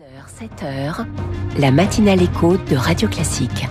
6h, 7h, la matinale écho de Radio Classique.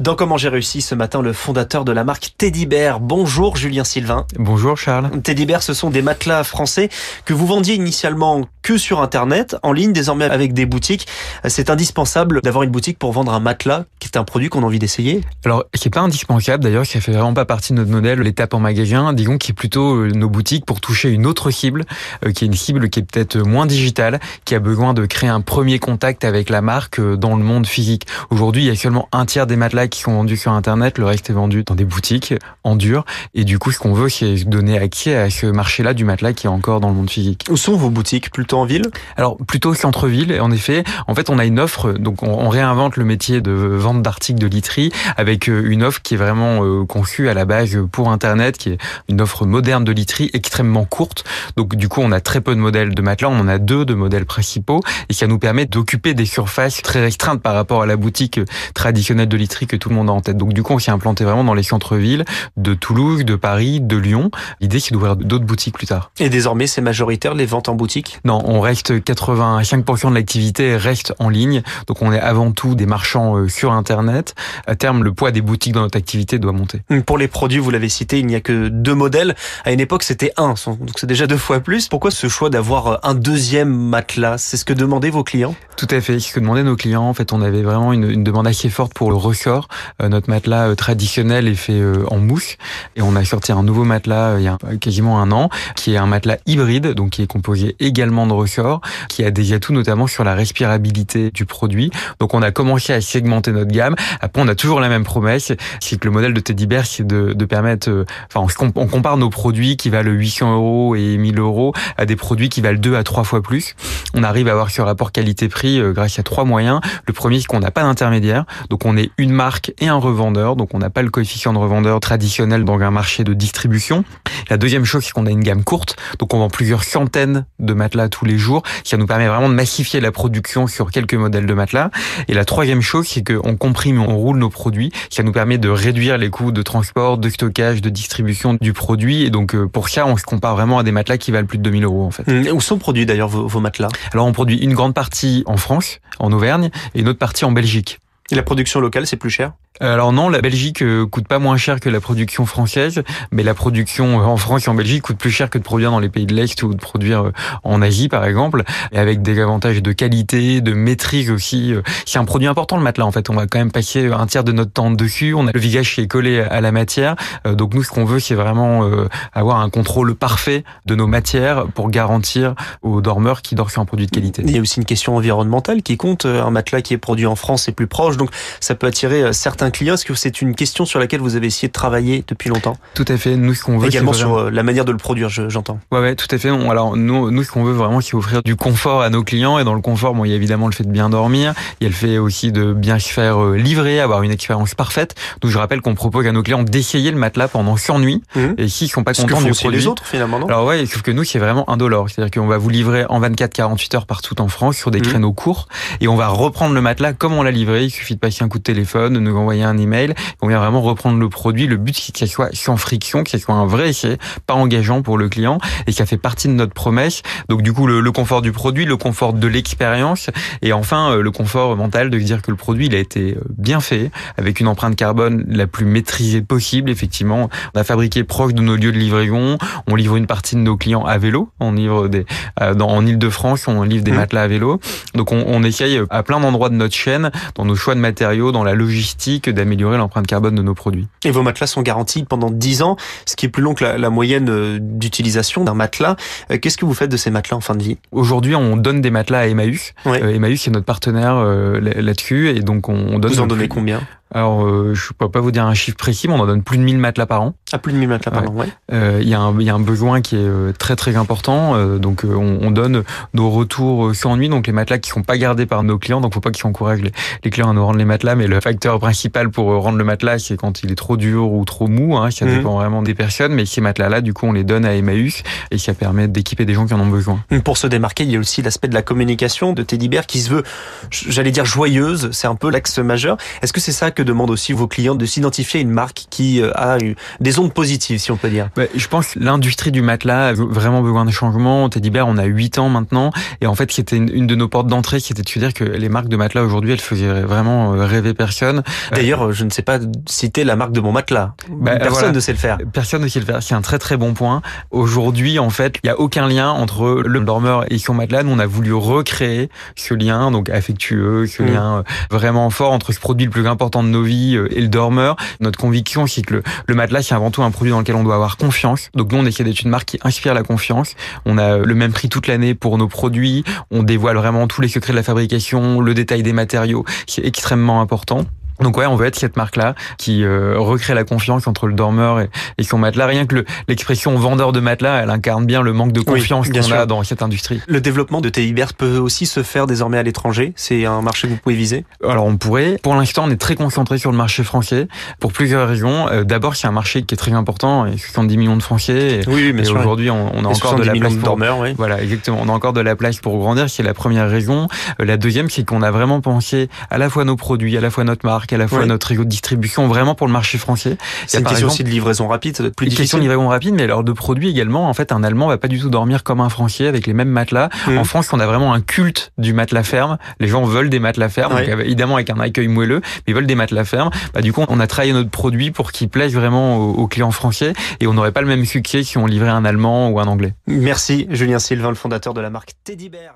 Dans Comment j'ai réussi ce matin, le fondateur de la marque Teddy Bear. Bonjour Julien Sylvain. Bonjour Charles. Teddy Bear, ce sont des matelas français que vous vendiez initialement que sur Internet, en ligne, désormais avec des boutiques. C'est indispensable d'avoir une boutique pour vendre un matelas, qui est un produit qu'on a envie d'essayer. Alors, qui est pas indispensable d'ailleurs, qui fait vraiment pas partie de notre modèle, l'étape en magasin, disons qui est plutôt euh, nos boutiques pour toucher une autre cible, euh, qui est une cible qui est peut-être moins digitale, qui a besoin de créer un premier contact avec la marque euh, dans le monde physique. Aujourd'hui, il y a seulement un tiers des matelas qui sont vendus sur Internet, le reste est vendu dans des boutiques en dur. Et du coup, ce qu'on veut, c'est donner accès à ce marché-là du matelas qui est encore dans le monde physique. Où sont vos boutiques Plutôt en ville? Alors, plutôt centre-ville. En effet, en fait, on a une offre, donc on, réinvente le métier de vente d'articles de literie avec euh, une offre qui est vraiment euh, conçue à la base pour Internet, qui est une offre moderne de literie extrêmement courte. Donc, du coup, on a très peu de modèles de matelas. On en a deux de modèles principaux et ça nous permet d'occuper des surfaces très restreintes par rapport à la boutique traditionnelle de literie que tout le monde a en tête. Donc, du coup, on s'est implanté vraiment dans les centres-villes de Toulouse, de Paris, de Lyon. L'idée, c'est d'ouvrir d'autres boutiques plus tard. Et désormais, c'est majoritaire les ventes en boutique? Non, on reste 85% de l'activité reste en ligne. Donc, on est avant tout des marchands euh, sur Internet. À terme, le poids des boutiques dans notre activité doit monter. Pour les produits, vous l'avez cité, il n'y a que deux modèles. À une époque, c'était un. Donc, c'est déjà deux fois plus. Pourquoi ce choix d'avoir un deuxième matelas? C'est ce que demandaient vos clients? Tout à fait. Ce que demandaient nos clients. En fait, on avait vraiment une, une demande assez forte pour le ressort. Euh, notre matelas euh, traditionnel est fait en mousse. Et on a sorti un nouveau matelas il y a quasiment un an, qui est un matelas hybride, donc qui est composé également de ressorts, qui a des atouts notamment sur la respirabilité du produit. Donc on a commencé à segmenter notre gamme. Après, on a toujours la même promesse, c'est que le modèle de Teddy Bear, c'est de, de permettre, euh, enfin, on compare nos produits qui valent 800 euros et 1000 euros à des produits qui valent deux à trois fois plus. On arrive à avoir ce rapport qualité-prix euh, grâce à trois moyens. Le premier, c'est qu'on n'a pas d'intermédiaire, donc on est une marque et un revendeur, donc on n'a pas le coefficient de revendeur traditionnel dans un marché de distribution. La deuxième chose, c'est qu'on a une gamme courte, donc on vend plusieurs centaines de matelas tous les jours, ça nous permet vraiment de massifier la production sur quelques modèles de matelas. Et la troisième chose, c'est qu'on comprime, on roule nos produits, ça nous permet de réduire les coûts de transport, de stockage, de distribution du produit. Et donc euh, pour ça, on se compare vraiment à des matelas qui valent plus de 2000 euros en fait. Mmh. Où sont produits d'ailleurs vos, vos matelas? Alors on produit une grande partie en France, en Auvergne, et une autre partie en Belgique. Et la production locale, c'est plus cher? Alors non, la Belgique euh, coûte pas moins cher que la production française, mais la production euh, en France et en Belgique coûte plus cher que de produire dans les pays de l'Est ou de produire euh, en Asie par exemple, et avec des avantages de qualité, de maîtrise aussi. C'est un produit important le matelas en fait, on va quand même passer un tiers de notre temps dessus, on a le visage qui est collé à la matière, donc nous ce qu'on veut c'est vraiment avoir un contrôle parfait de nos matières pour garantir aux dormeurs qui dorment sur un produit de qualité. Il y a aussi une question environnementale qui compte, un matelas qui est produit en France est plus proche, donc ça peut attirer certains un client Est-ce que c'est une question sur laquelle vous avez essayé de travailler depuis longtemps? Tout à fait. Nous, ce qu'on veut, également sur euh, la manière de le produire, j'entends. ouais, ouais, tout à fait. Alors nous, nous, ce qu'on veut vraiment, c'est offrir du confort à nos clients. Et dans le confort, bon, il y a évidemment le fait de bien dormir. Il y a le fait aussi de bien se faire euh, livrer, avoir une expérience parfaite. Donc je rappelle qu'on propose à nos clients d'essayer le matelas pendant 100 nuits. Mmh. Et s'ils sont pas contents du produit, les autres finalement, non? Alors ouais, sauf que nous, c'est vraiment indolore. C'est-à-dire qu'on va vous livrer en 24-48 heures partout en France sur des mmh. créneaux courts, et on va reprendre le matelas comme on l'a livré. Il suffit de passer un coup de téléphone, de nous envoyer un email, on vient vraiment reprendre le produit. Le but, c'est que ça soit sans friction, que ça soit un vrai essai, pas engageant pour le client. Et ça fait partie de notre promesse. Donc, du coup, le, confort du produit, le confort de l'expérience. Et enfin, euh, le confort mental de dire que le produit, il a été euh, bien fait, avec une empreinte carbone la plus maîtrisée possible. Effectivement, on a fabriqué proche de nos lieux de livraison. On livre une partie de nos clients à vélo. On livre des, euh, dans, en Ile-de-France, on livre des mmh. matelas à vélo. Donc, on, on essaye à plein d'endroits de notre chaîne, dans nos choix de matériaux, dans la logistique, d'améliorer l'empreinte carbone de nos produits. Et vos matelas sont garantis pendant 10 ans, ce qui est plus long que la, moyenne euh, d'utilisation d'un matelas. Euh, qu'est-ce que vous faites de ces matelas en fin de vie? Aujourd'hui, on donne des matelas à Emmaüs. Ouais. Euh, Emmaüs est notre partenaire là-dessus et donc on donne. Vous en donnez combien? Alors, euh, je ne peux pas vous dire un chiffre précis, mais on en donne plus de 1000 matelas par an. Ah, plus de 1000 matelas par an, ouais. Euh, il y, a un, y a un besoin qui est euh, très très important. Euh, donc, on, on, donne nos retours sans nuit, donc les matelas qui sont pas gardés par nos clients. Donc, faut pas qu'ils encouragent les, les, clients à nous rendre les matelas, mais le facteur principal pour rendre le matelas, c'est quand il est trop dur ou trop mou. Hein, ça mhm. dépend vraiment des personnes. Mais ces matelas-là, du coup, on les donne à Emmaüs et ça permet d'équiper des gens qui en ont besoin. Pour se démarquer, il y a aussi l'aspect de la communication de Teddy Bear qui se veut, j'allais dire joyeuse. C'est un peu l'axe majeur. Est-ce que c'est ça que que demandent aussi vos clients de s'identifier à une marque qui a eu des ondes positives, si on peut dire bah, Je pense que l'industrie du matelas a vraiment besoin de changement. Teddy Bear, on a 8 ans maintenant. Et en fait, c'était une, de nos portes d'entrée, c'était de se dire que les marques de matelas aujourd'hui, elles faisaient vraiment rêver personne. D'ailleurs, je ne sais pas citer la marque de mon matelas. Bah, personne ne sait le faire. Personne ne sait le faire. C'est un très très bon point. Aujourd'hui, en fait, il n'y a aucun lien entre le dormeur et son matelas. Nous, on a voulu recréer ce lien, donc affectueux, ce mm. lien euh, vraiment fort entre ce produit le plus important de nos vies euh, et le dormeur. Notre conviction, c'est que le, le matelas, c'est avant tout un produit dans lequel on doit avoir confiance. Donc nous, on essaie d'être une marque qui inspire la confiance. On a le même prix toute l'année pour nos produits. On dévoile vraiment tous les secrets de la fabrication, le détail des matériaux. C'est extrêmement important. Donc ouais, on veut être cette marque-là qui euh, recrée la confiance entre le dormeur et, et son matelas. Rien que l'expression vendeur de matelas, elle incarne bien le manque de confiance qu'on a dans cette industrie. Le développement de Teddybears peut aussi se faire désormais à l'étranger. C'est un marché que vous pouvez viser? Alors on pourrait. Pour l'instant, on est très concentré sur le marché français pour plusieurs raisons. Euh, D'abord, c'est un marché qui est très important, et 70 millions de Français. Et, oui, mais aujourd'hui, on, on, a encore de la place pour dormeurs, oui. voilà, exactement. On a encore de la place pour grandir. C'est la première raison. Euh, la deuxième, c'est qu'on a vraiment pensé à la fois nos produits, à la fois notre marque, à la fois notre distribution vraiment pour le marché français. C'est une question aussi de livraison rapide, ça doit être plus une question de livraison rapide, mais alors de produits également. En fait, un Allemand va pas du tout dormir comme un Français avec les mêmes matelas. Mmh. En France, on a vraiment un culte du matelas ferme. Les gens veulent des matelas fermes, donc, évidemment avec un accueil moelleux, mais ils veulent des matelas fermes. Bah, du coup, on a travaillé notre produit pour qu'il plaise vraiment aux, clients français et on n'aurait pas le même succès si on livrait un Allemand ou un Anglais. Merci Julien Sylvain, le fondateur de la marque Teddy Bear.